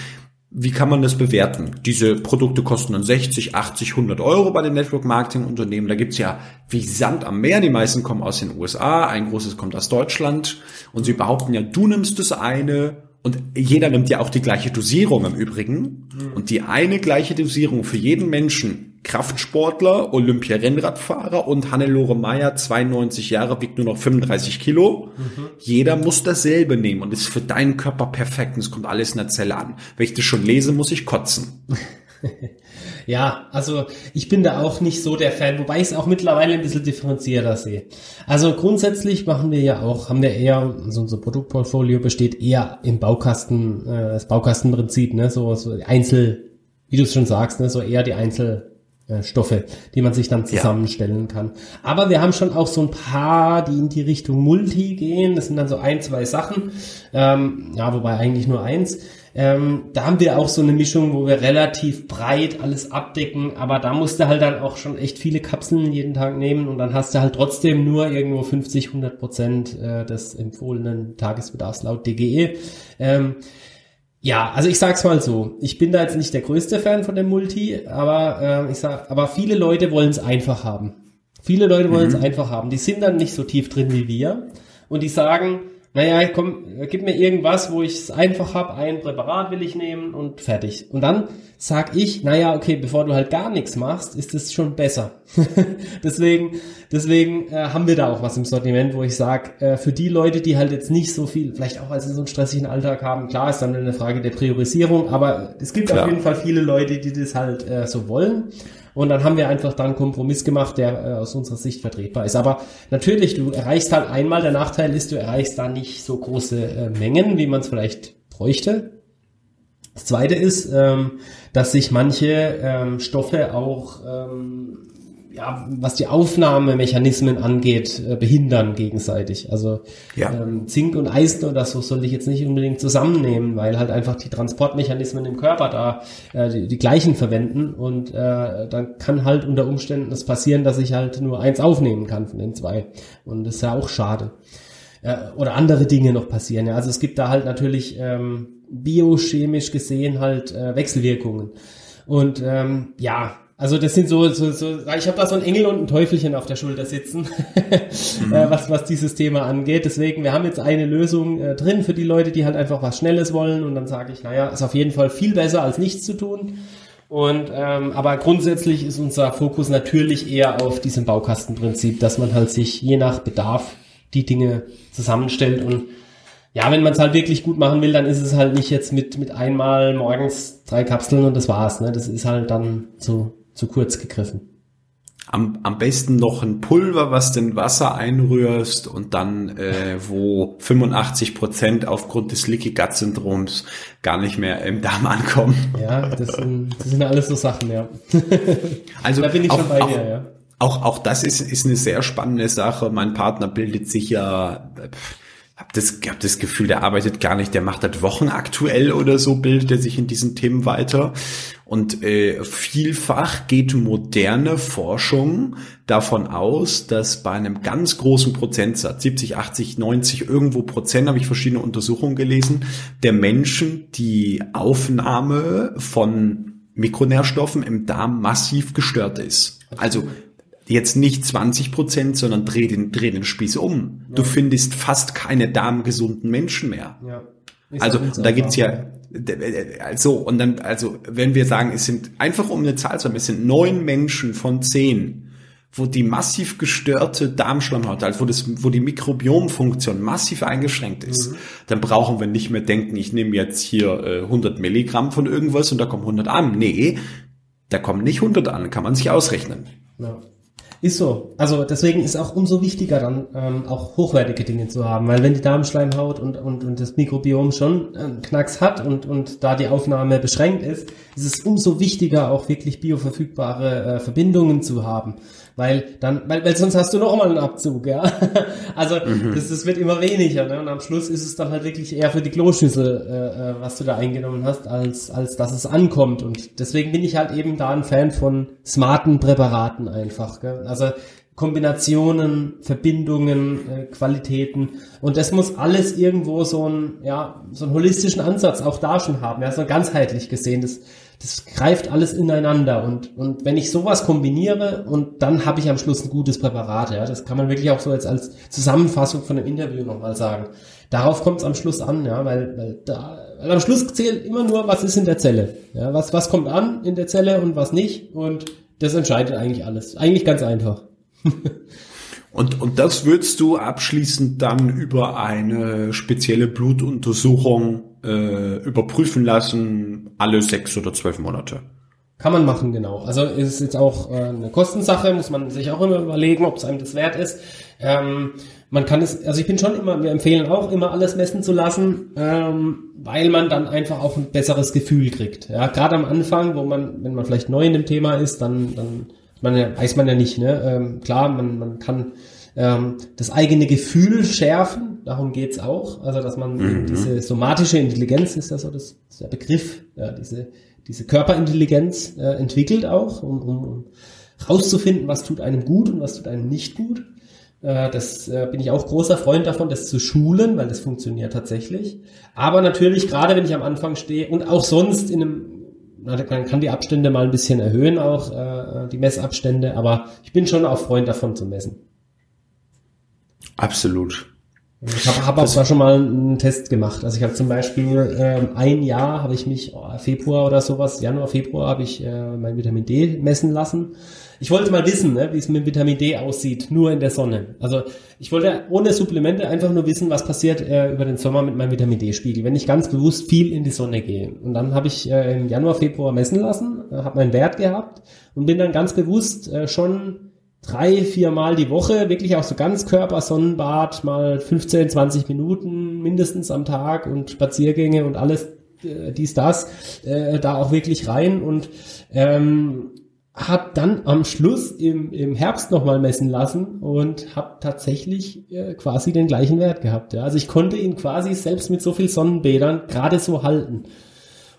wie kann man das bewerten? Diese Produkte kosten dann 60, 80, 100 Euro bei den Network Marketing Unternehmen. Da gibt's ja wie Sand am Meer. Die meisten kommen aus den USA, ein großes kommt aus Deutschland. Und sie behaupten ja, du nimmst das eine und jeder nimmt ja auch die gleiche Dosierung im Übrigen. Mhm. Und die eine gleiche Dosierung für jeden Menschen Kraftsportler, Olympia-Rennradfahrer und Hannelore Meyer, 92 Jahre, wiegt nur noch 35 Kilo. Mhm. Jeder muss dasselbe nehmen und ist für deinen Körper perfekt und es kommt alles in der Zelle an. Wenn ich das schon lese, muss ich kotzen. ja, also ich bin da auch nicht so der Fan, wobei ich es auch mittlerweile ein bisschen differenzierter sehe. Also grundsätzlich machen wir ja auch, haben wir eher, also unser Produktportfolio besteht eher im Baukasten, äh, das Baukastenprinzip, ne, so, so Einzel, wie du es schon sagst, ne, so eher die Einzel Stoffe, die man sich dann zusammenstellen ja. kann. Aber wir haben schon auch so ein paar, die in die Richtung Multi gehen. Das sind dann so ein, zwei Sachen. Ähm, ja, wobei eigentlich nur eins. Ähm, da haben wir auch so eine Mischung, wo wir relativ breit alles abdecken, aber da musst du halt dann auch schon echt viele Kapseln jeden Tag nehmen und dann hast du halt trotzdem nur irgendwo 50, 100 Prozent äh, des empfohlenen Tagesbedarfs laut DGE. Ähm, ja, also ich sag's mal so. Ich bin da jetzt nicht der größte Fan von dem Multi, aber äh, ich sag, aber viele Leute wollen es einfach haben. Viele Leute wollen es mhm. einfach haben. Die sind dann nicht so tief drin wie wir und die sagen, naja, komm, gib mir irgendwas, wo ich es einfach hab, ein Präparat will ich nehmen und fertig. Und dann sag ich, naja, okay, bevor du halt gar nichts machst, ist es schon besser. deswegen deswegen äh, haben wir da auch was im Sortiment, wo ich sag, äh, für die Leute, die halt jetzt nicht so viel, vielleicht auch als sie so einen stressigen Alltag haben, klar ist dann eine Frage der Priorisierung, aber es gibt klar. auf jeden Fall viele Leute, die das halt äh, so wollen. Und dann haben wir einfach dann einen Kompromiss gemacht, der äh, aus unserer Sicht vertretbar ist. Aber natürlich, du erreichst halt einmal, der Nachteil ist, du erreichst da nicht so große äh, Mengen, wie man es vielleicht bräuchte. Das zweite ist, ähm, dass sich manche ähm, Stoffe auch ähm, ja, was die Aufnahmemechanismen angeht, äh, behindern gegenseitig. Also ja. ähm, Zink und Eisen oder so soll ich jetzt nicht unbedingt zusammennehmen, weil halt einfach die Transportmechanismen im Körper da äh, die, die gleichen verwenden und äh, dann kann halt unter Umständen es passieren, dass ich halt nur eins aufnehmen kann von den zwei. Und das ist ja auch schade. äh, oder andere Dinge noch passieren. Ja. Also es gibt da halt natürlich ähm, biochemisch gesehen halt äh, Wechselwirkungen. Und ähm, ja, also das sind so, so, so ich habe da so ein Engel und ein Teufelchen auf der Schulter sitzen, mhm. äh, was, was dieses Thema angeht. Deswegen, wir haben jetzt eine Lösung äh, drin für die Leute, die halt einfach was Schnelles wollen. Und dann sage ich, naja, ist auf jeden Fall viel besser als nichts zu tun. Und ähm, aber grundsätzlich ist unser Fokus natürlich eher auf diesem Baukastenprinzip, dass man halt sich je nach Bedarf die Dinge zusammenstellt und ja, wenn man es halt wirklich gut machen will, dann ist es halt nicht jetzt mit mit einmal morgens drei Kapseln und das war's. Ne? Das ist halt dann so zu kurz gegriffen. Am, am besten noch ein Pulver, was den Wasser einrührst und dann, äh, wo 85 Prozent aufgrund des Leaky Gut Syndroms gar nicht mehr im Darm ankommen. Ja, das sind, das sind alles so Sachen, ja. Also da bin ich auch, schon bei auch, dir, ja. Auch, auch das ist, ist eine sehr spannende Sache. Mein Partner bildet sich ja, hab das, hab das Gefühl, der arbeitet gar nicht, der macht das Wochen aktuell oder so, bildet er sich in diesen Themen weiter. Und äh, vielfach geht moderne Forschung davon aus, dass bei einem ganz großen Prozentsatz, 70, 80, 90, irgendwo Prozent, habe ich verschiedene Untersuchungen gelesen, der Menschen die Aufnahme von Mikronährstoffen im Darm massiv gestört ist. Also jetzt nicht 20 Prozent, sondern dreh den, dreh den Spieß um. Ja. Du findest fast keine darmgesunden Menschen mehr. Ja. Also da gibt's ja also und dann also wenn wir sagen, es sind einfach um eine Zahl zu haben, es sind neun Menschen von zehn, wo die massiv gestörte Darmschleimhaut, also wo das, wo die Mikrobiomfunktion massiv eingeschränkt ist, mhm. dann brauchen wir nicht mehr denken, ich nehme jetzt hier äh, 100 Milligramm von irgendwas und da kommen 100 an. Nee, da kommen nicht 100 an, kann man sich ausrechnen. Ja. Ist so. Also deswegen ist auch umso wichtiger dann ähm, auch hochwertige Dinge zu haben, weil wenn die Darmschleimhaut und, und, und das Mikrobiom schon einen Knacks hat und, und da die Aufnahme beschränkt ist, ist es umso wichtiger auch wirklich bioverfügbare äh, Verbindungen zu haben weil dann, weil, weil sonst hast du noch mal einen Abzug, ja. also mhm. das, das wird immer weniger, ne? Und am Schluss ist es dann halt wirklich eher für die Kloschüssel, äh, äh, was du da eingenommen hast, als als dass es ankommt. Und deswegen bin ich halt eben da ein Fan von smarten Präparaten einfach. Gell? Also Kombinationen, Verbindungen, äh, Qualitäten und das muss alles irgendwo so ein ja so einen holistischen Ansatz auch da schon haben, ja so ganzheitlich gesehen. Das das greift alles ineinander und, und wenn ich sowas kombiniere und dann habe ich am Schluss ein gutes Präparat, ja, das kann man wirklich auch so jetzt als Zusammenfassung von einem Interview nochmal sagen. Darauf kommt es am Schluss an, ja, weil, weil, da, weil am Schluss zählt immer nur, was ist in der Zelle, ja, was, was kommt an in der Zelle und was nicht und das entscheidet eigentlich alles. Eigentlich ganz einfach. Und, und das würdest du abschließend dann über eine spezielle Blutuntersuchung äh, überprüfen lassen, alle sechs oder zwölf Monate. Kann man machen, genau. Also ist jetzt auch äh, eine Kostensache, muss man sich auch immer überlegen, ob es einem das wert ist. Ähm, man kann es, also ich bin schon immer, wir empfehlen auch immer alles messen zu lassen, ähm, weil man dann einfach auch ein besseres Gefühl kriegt. Ja, gerade am Anfang, wo man, wenn man vielleicht neu in dem Thema ist, dann, dann man weiß man ja nicht. Ne? Ähm, klar, man, man kann ähm, das eigene Gefühl schärfen, darum geht's auch. Also, dass man mhm. diese somatische Intelligenz ist ja so das, das der Begriff, ja, diese, diese Körperintelligenz äh, entwickelt auch, um, um, um rauszufinden, was tut einem gut und was tut einem nicht gut. Äh, das äh, bin ich auch großer Freund davon, das zu schulen, weil das funktioniert tatsächlich. Aber natürlich, gerade wenn ich am Anfang stehe und auch sonst in einem man kann die Abstände mal ein bisschen erhöhen, auch äh, die Messabstände, aber ich bin schon auch Freund davon zu messen. Absolut. Ich habe hab auch da schon mal einen Test gemacht. Also ich habe zum Beispiel ähm, ein Jahr habe ich mich oh, Februar oder sowas, Januar, Februar habe ich äh, mein Vitamin D messen lassen. Ich wollte mal wissen, ne, wie es mit Vitamin D aussieht, nur in der Sonne. Also ich wollte ohne Supplemente einfach nur wissen, was passiert äh, über den Sommer mit meinem Vitamin D-Spiegel, wenn ich ganz bewusst viel in die Sonne gehe. Und dann habe ich äh, im Januar, Februar messen lassen, äh, habe meinen Wert gehabt und bin dann ganz bewusst äh, schon drei, vier Mal die Woche, wirklich auch so ganz Körper, Sonnenbad, mal 15, 20 Minuten mindestens am Tag und Spaziergänge und alles, äh, dies, das, äh, da auch wirklich rein und ähm, hab dann am Schluss im, im Herbst nochmal messen lassen und hab tatsächlich äh, quasi den gleichen Wert gehabt. Ja. Also ich konnte ihn quasi selbst mit so viel Sonnenbädern gerade so halten.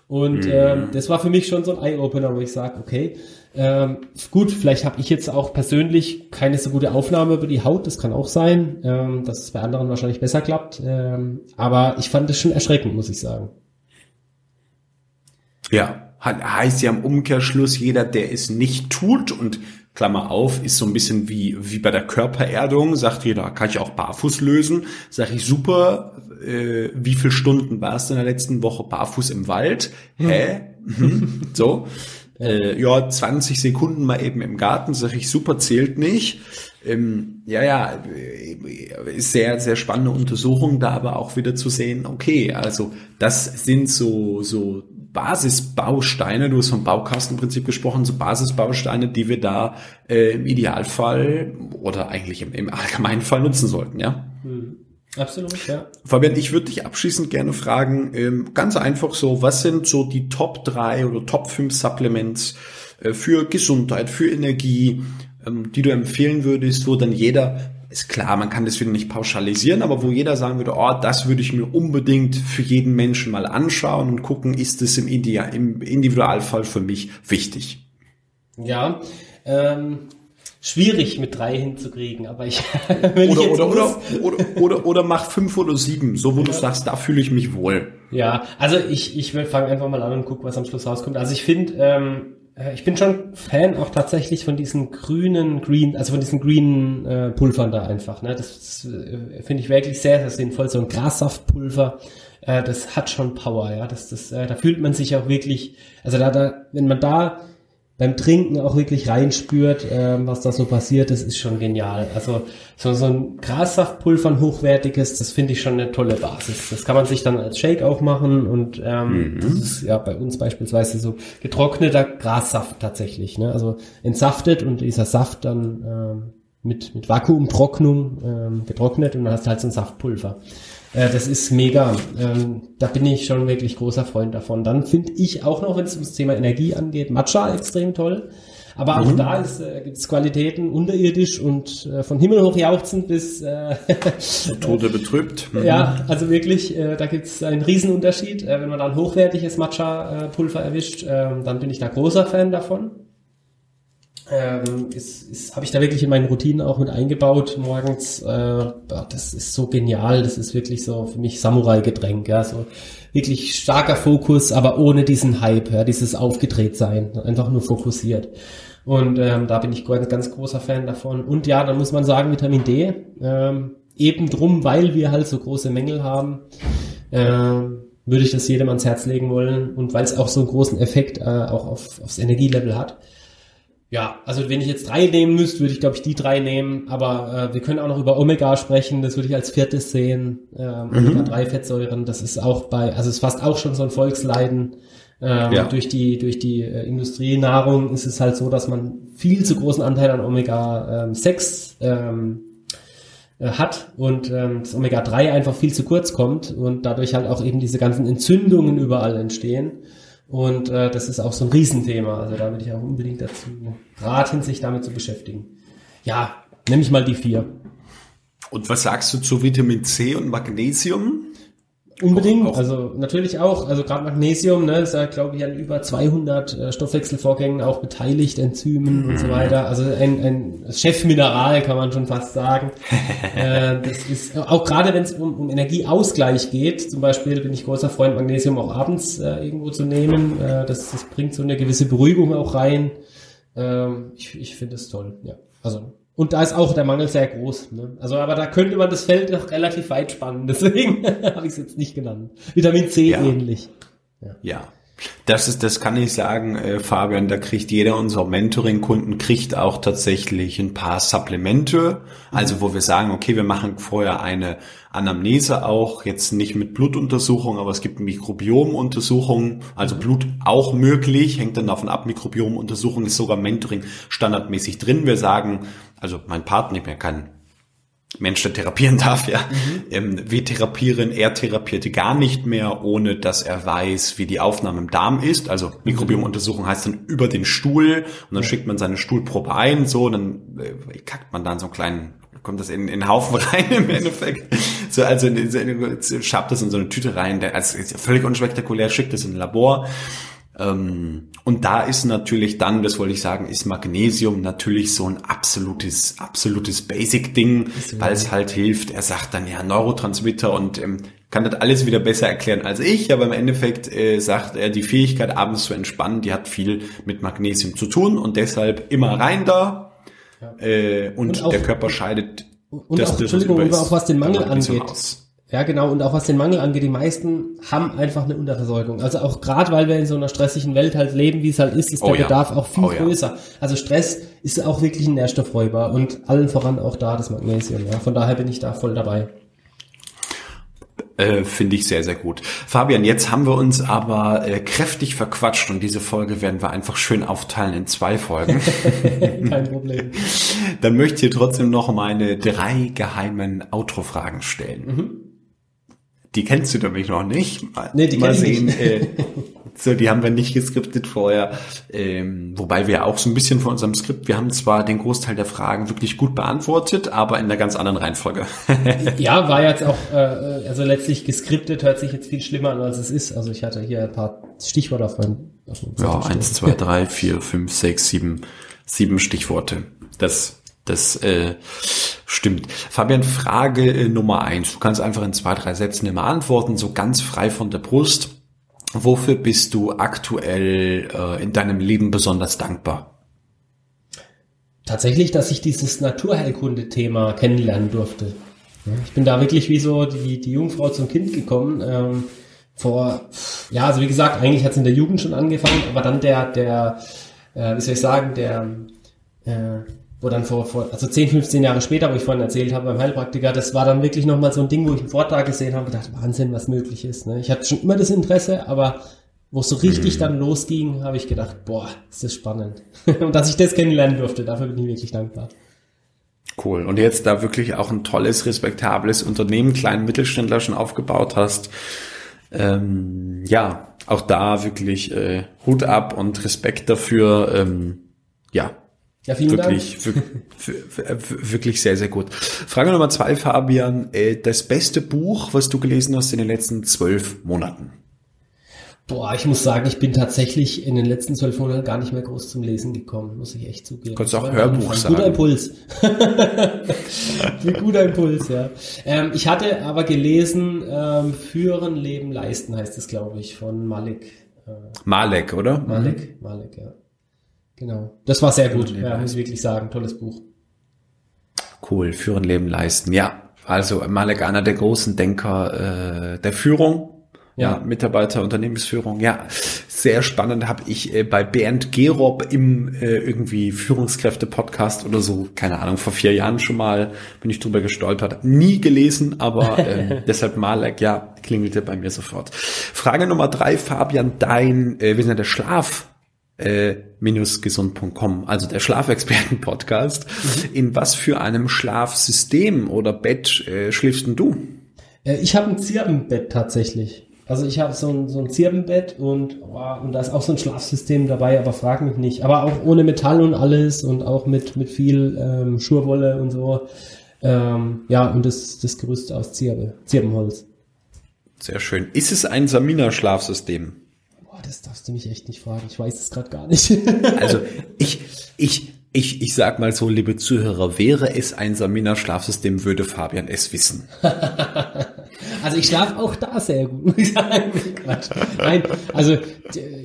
Und mhm. ähm, das war für mich schon so ein Eye-Opener, wo ich sage, okay, Ähm, gut, vielleicht habe ich jetzt auch persönlich keine so gute Aufnahme über die Haut, das kann auch sein, ähm, dass es bei anderen wahrscheinlich besser klappt. Ähm, aber ich fand es schon erschreckend, muss ich sagen. Ja, heißt ja im Umkehrschluss, jeder, der es nicht tut und Klammer auf, ist so ein bisschen wie, wie bei der Körpererdung, sagt jeder, kann ich auch barfuß lösen. Sag ich, super, äh, wie viele Stunden warst du in der letzten Woche barfuß im Wald? Hä? Mhm. so. Äh, ja, 20 Sekunden mal eben im Garten, sag ich, super, zählt nicht. Ähm, ja, ja, ist sehr, sehr spannende Untersuchung, da aber auch wieder zu sehen, okay, also das sind so, so Basisbausteine, du hast vom Baukastenprinzip gesprochen, so Basisbausteine, die wir da äh, im Idealfall oder eigentlich im, im allgemeinen Fall nutzen sollten, ja? Hm. Absolut, ja. Fabian, ich würde dich abschließend gerne fragen, ähm, ganz einfach so, was sind so die Top 3 oder Top 5 Supplements äh, für Gesundheit, für Energie, ähm, die du empfehlen würdest, wo dann jeder ist klar, man kann das wieder nicht pauschalisieren, aber wo jeder sagen würde, oh, das würde ich mir unbedingt für jeden Menschen mal anschauen und gucken, ist es im, Ideal, im Individualfall für mich wichtig? Ja, ähm, schwierig mit drei hinzukriegen, aber ich. oder, ich oder, oder, oder, oder, oder mach fünf oder sieben, so wo ja. du sagst, da fühle ich mich wohl. Ja, also ich, ich fange einfach mal an und guck, was am Schluss rauskommt. Also ich finde, ähm, äh, ich bin schon Fan auch tatsächlich von diesen grünen Green, also von diesen grünen äh, Pulvern da einfach. Ne? Das, das äh, finde ich wirklich sehr, sehr sinnvoll. So ein Grassaftpulver, äh, das hat schon Power, ja. Das, das, äh, da fühlt man sich auch wirklich, also da, da, wenn man da beim Trinken auch wirklich reinspürt, ähm, was da so passiert, das ist schon genial. Also so, so ein Grassaftpulver, ein hochwertiges, das finde ich schon eine tolle Basis. Das kann man sich dann als Shake auch machen und ähm, mhm. das ist ja bei uns beispielsweise so getrockneter Grassaft tatsächlich. Ne? Also entsaftet und dieser Saft dann ähm, mit, mit Vakuumtrocknung ähm, getrocknet und dann hast du halt so ein Saftpulver. Äh, das ist mega. Ähm, da bin ich schon wirklich großer Freund davon. Dann finde ich auch noch, wenn es ums Thema Energie angeht, Matcha extrem toll. Aber auch mhm. da äh, gibt es Qualitäten unterirdisch und äh, von Himmel hoch jauchzend bis äh, Tode betrübt. Mhm. Ja, also wirklich, äh, da gibt es einen Riesenunterschied. Äh, wenn man dann hochwertiges Matcha-Pulver erwischt, äh, dann bin ich da großer Fan davon ähm, ist, ist, habe ich da wirklich in meinen Routinen auch mit eingebaut morgens. Äh, das ist so genial, das ist wirklich so für mich Samurai-Getränk, ja, so wirklich starker Fokus, aber ohne diesen Hype, ja, dieses Aufgedrehtsein, einfach nur fokussiert. Und ähm, da bin ich ein ganz großer Fan davon. Und ja, dann muss man sagen, Vitamin D, ähm, eben drum, weil wir halt so große Mängel haben, ähm, würde ich das jedem ans Herz legen wollen und weil es auch so einen großen Effekt äh, auch auf, aufs Energielevel hat. Ja, also wenn ich jetzt drei nehmen müsste, würde ich glaube ich die drei nehmen. Aber äh, wir können auch noch über Omega sprechen. Das würde ich als viertes sehen. Ähm, mhm. Omega-3-Fettsäuren, das ist auch bei, also es ist fast auch schon so ein Volksleiden. Ähm, ja. Durch die durch die äh, Industrienahrung ist es halt so, dass man viel zu großen Anteil an Omega-6 ähm, äh, hat und ähm, das Omega-3 einfach viel zu kurz kommt und dadurch halt auch eben diese ganzen Entzündungen überall entstehen. Und äh, das ist auch so ein Riesenthema. Also da würde ich auch unbedingt dazu raten, sich damit zu beschäftigen. Ja, nehme ich mal die vier. Und was sagst du zu Vitamin C und Magnesium? Unbedingt, auch, also natürlich auch, also gerade Magnesium, ne, ist ja glaube ich an über 200 äh, Stoffwechselvorgängen auch beteiligt, Enzymen mhm. und so mhm. weiter. Also ein, ein Chefmineral kann man schon fast sagen. äh, das ist auch gerade wenn es um, um Energieausgleich geht, zum Beispiel bin ich großer Freund Magnesium auch abends äh, irgendwo zu nehmen. Äh, das, das bringt so eine gewisse Beruhigung auch rein. Ähm, ich ich finde es toll, ja. Also und da ist auch der Mangel sehr groß. Ne? Also, aber da könnte man das Feld noch relativ weit spannen. Deswegen habe ich es jetzt nicht genannt. Vitamin C ja. ähnlich. Ja. ja. Das ist, das kann ich sagen, äh, Fabian, da kriegt jeder unserer Mentoring-Kunden kriegt auch tatsächlich ein paar Supplemente. Also, wo wir sagen, okay, wir machen vorher eine Anamnese auch, jetzt nicht mit Blutuntersuchung, aber es gibt Mikrobiomuntersuchungen, also Blut auch möglich, hängt dann davon ab, Mikrobiomuntersuchung ist sogar Mentoring standardmäßig drin. Wir sagen, also mein Partner, ich kann Mensch, der therapieren darf, ja. Mhm. Ähm, wir therapieren, er therapierte gar nicht mehr, ohne dass er weiß, wie die Aufnahme im Darm ist. Also Mikrobiomuntersuchung heißt dann über den Stuhl und dann ja. schickt man seine Stuhlprobe ein, so, dann äh, kackt man dann so einen kleinen, kommt das in, in den Haufen rein im Endeffekt. So, also in, in, schabt das in so eine Tüte rein, der, also völlig unspektakulär, schickt das in ein Labor und da ist natürlich dann, das wollte ich sagen, ist Magnesium natürlich so ein absolutes, absolutes Basic-Ding, weil es halt hilft. Er sagt dann ja Neurotransmitter und ähm, kann das alles wieder besser erklären als ich, aber im Endeffekt äh, sagt er, die Fähigkeit abends zu entspannen, die hat viel mit Magnesium zu tun und deshalb immer rein da. Äh, und, und auch, der Körper scheidet und das, auch, Entschuldigung, und auch was den Mangel angeht. Ja, genau. Und auch was den Mangel angeht, die meisten haben einfach eine Unterversorgung. Also auch gerade, weil wir in so einer stressigen Welt halt leben, wie es halt ist, ist der oh ja. Bedarf auch viel oh größer. Ja. Also Stress ist auch wirklich ein Nährstoffräuber und allen voran auch da das Magnesium. Ja. Von daher bin ich da voll dabei. Äh, Finde ich sehr, sehr gut. Fabian, jetzt haben wir uns aber äh, kräftig verquatscht und diese Folge werden wir einfach schön aufteilen in zwei Folgen. Kein Problem. Dann möchte ich trotzdem noch meine drei geheimen Outro-Fragen stellen. Mhm. Die kennst du nämlich noch nicht. Mal, nee, die mal sehen. Nicht. Äh, so, die haben wir nicht geskriptet vorher. Ähm, wobei wir auch so ein bisschen von unserem Skript, wir haben zwar den Großteil der Fragen wirklich gut beantwortet, aber in einer ganz anderen Reihenfolge. ja, war jetzt auch, äh, also letztlich geskriptet hört sich jetzt viel schlimmer an, als es ist. Also ich hatte hier ein paar Stichworte auf meinem Ja, eins, zwei, drei, vier, fünf, sechs, sieben, sieben Stichworte. Das das äh, stimmt. Fabian, Frage äh, Nummer eins. Du kannst einfach in zwei, drei Sätzen immer antworten, so ganz frei von der Brust. Wofür bist du aktuell äh, in deinem Leben besonders dankbar? Tatsächlich, dass ich dieses Naturheilkunde-Thema kennenlernen durfte. Ich bin da wirklich wie so die, die Jungfrau zum Kind gekommen. Ähm, vor, ja, also wie gesagt, eigentlich hat es in der Jugend schon angefangen, aber dann der, der, äh, wie soll ich sagen, der, äh, wo dann vor, vor, also 10, 15 Jahre später, wo ich vorhin erzählt habe beim Heilpraktiker, das war dann wirklich nochmal so ein Ding, wo ich einen Vortrag gesehen habe und gedacht, Wahnsinn, was möglich ist. Ne? Ich hatte schon immer das Interesse, aber wo es so richtig mhm. dann losging, habe ich gedacht, boah, ist das spannend. und dass ich das kennenlernen durfte, dafür bin ich wirklich dankbar. Cool. Und jetzt da wirklich auch ein tolles, respektables Unternehmen, kleinen Mittelständler schon aufgebaut hast. Ähm, ja, auch da wirklich äh, Hut ab und Respekt dafür. Ähm, ja, ja, vielen wirklich, Dank. wirklich sehr, sehr gut. Frage Nummer zwei, Fabian. Äh, das beste Buch, was du gelesen hast in den letzten zwölf Monaten? Boah, ich muss sagen, ich bin tatsächlich in den letzten zwölf Monaten gar nicht mehr groß zum Lesen gekommen, muss ich echt zugeben. Kannst du auch Hörbuch sagen. Guter Impuls. Guter Impuls, ja. Ähm, ich hatte aber gelesen, ähm, Führen, Leben, Leisten heißt es, glaube ich, von Malik. Äh, Malek, oder? Malek, mhm. Malek, ja. Genau. Das war sehr gut, ja, muss ich wirklich sagen. Tolles Buch. Cool, Führen, Leben, Leisten. Ja, also Malek, einer der großen Denker äh, der Führung. Ja. ja, Mitarbeiter, Unternehmensführung. Ja, sehr spannend habe ich äh, bei Bernd Gerob im äh, irgendwie Führungskräfte-Podcast oder so, keine Ahnung, vor vier Jahren schon mal bin ich drüber gestolpert. Nie gelesen, aber äh, deshalb Malek, ja, klingelte bei mir sofort. Frage Nummer drei, Fabian, dein, äh, wir sind ja der Schlaf äh, minusgesund.com, also der Schlafexperten-Podcast. Mhm. In was für einem Schlafsystem oder Bett äh, schläfst denn du? Äh, ich habe ein Zirbenbett tatsächlich. Also ich habe so ein, so ein Zirbenbett und, oh, und da ist auch so ein Schlafsystem dabei, aber frag mich nicht. Aber auch ohne Metall und alles und auch mit, mit viel ähm, Schurwolle und so. Ähm, ja, und das, das Gerüst aus Zirbe, Zirbenholz. Sehr schön. Ist es ein Samina-Schlafsystem? Das darfst du mich echt nicht fragen. Ich weiß es gerade gar nicht. also ich, ich, ich, ich sag mal so, liebe Zuhörer, wäre es ein Samina-Schlafsystem, würde Fabian es wissen. also ich schlafe auch da sehr gut, muss ich sagen. Quatsch. Nein, also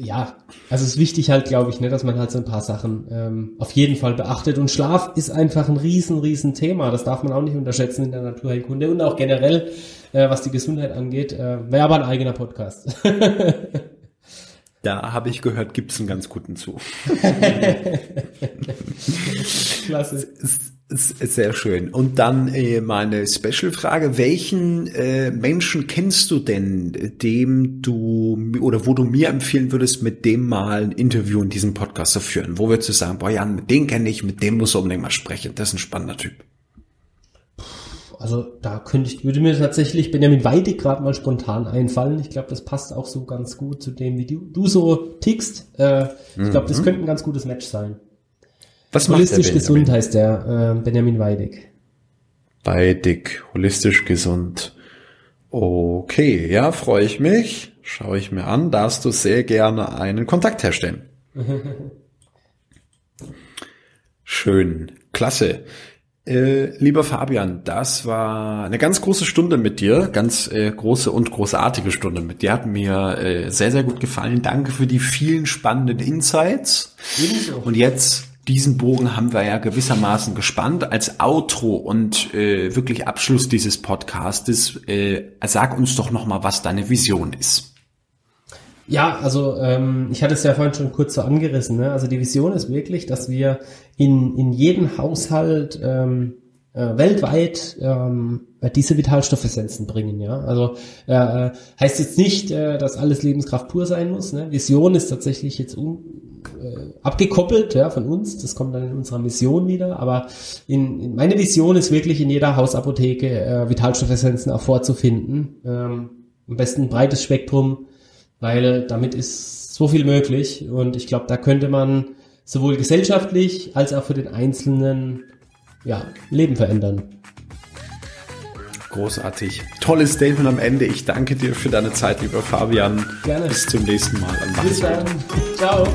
ja, also es ist wichtig halt, glaube ich, ne, dass man halt so ein paar Sachen ähm, auf jeden Fall beachtet. Und Schlaf ist einfach ein riesen, riesen Thema. Das darf man auch nicht unterschätzen in der Naturheilkunde und auch generell, äh, was die Gesundheit angeht. Äh, Wäre aber ein eigener Podcast. Da habe ich gehört, gibt's einen ganz guten zu. Klasse. Sehr schön. Und dann äh, meine Special-Frage. Welchen äh, Menschen kennst du denn, dem du oder wo du mir empfehlen würdest, mit dem mal ein Interview in diesem Podcast zu führen? Wo würdest du sagen, boah Jan, mit dem kenne ich, mit dem muss du unbedingt mal sprechen. Das ist ein spannender Typ. Also da könnte ich, würde mir tatsächlich Benjamin Weide gerade mal spontan einfallen. Ich glaube, das passt auch so ganz gut zu dem, wie du, du so tickst. Äh, ich glaube, das mhm. könnte ein ganz gutes Match sein. Was Holistisch gesund heißt der, äh, Benjamin Weidig. Weidig, holistisch gesund. Okay, ja, freue ich mich. Schaue ich mir an, darfst du sehr gerne einen Kontakt herstellen. Schön, klasse. Äh, lieber Fabian, das war eine ganz große Stunde mit dir, ganz äh, große und großartige Stunde mit dir. Hat mir äh, sehr, sehr gut gefallen. Danke für die vielen spannenden Insights. Ebenso. Und jetzt diesen Bogen haben wir ja gewissermaßen gespannt als Outro und äh, wirklich Abschluss dieses Podcastes. Äh, sag uns doch noch mal, was deine Vision ist. Ja, also ähm, ich hatte es ja vorhin schon kurz so angerissen. Ne? Also die Vision ist wirklich, dass wir in, in jeden Haushalt ähm, äh, weltweit ähm, diese Vitalstoffessenzen bringen. Ja, also äh, heißt jetzt nicht, äh, dass alles Lebenskraft pur sein muss. Ne? Vision ist tatsächlich jetzt un, äh, abgekoppelt ja, von uns. Das kommt dann in unserer Mission wieder. Aber in, in meine Vision ist wirklich in jeder Hausapotheke äh, Vitalstoffessenzen auch vorzufinden. Ähm, am besten ein breites Spektrum weil damit ist so viel möglich und ich glaube, da könnte man sowohl gesellschaftlich als auch für den Einzelnen ja, Leben verändern. Großartig. Tolles Statement am Ende. Ich danke dir für deine Zeit, lieber Fabian. Gerne. Bis zum nächsten Mal. Bis dann. Ciao.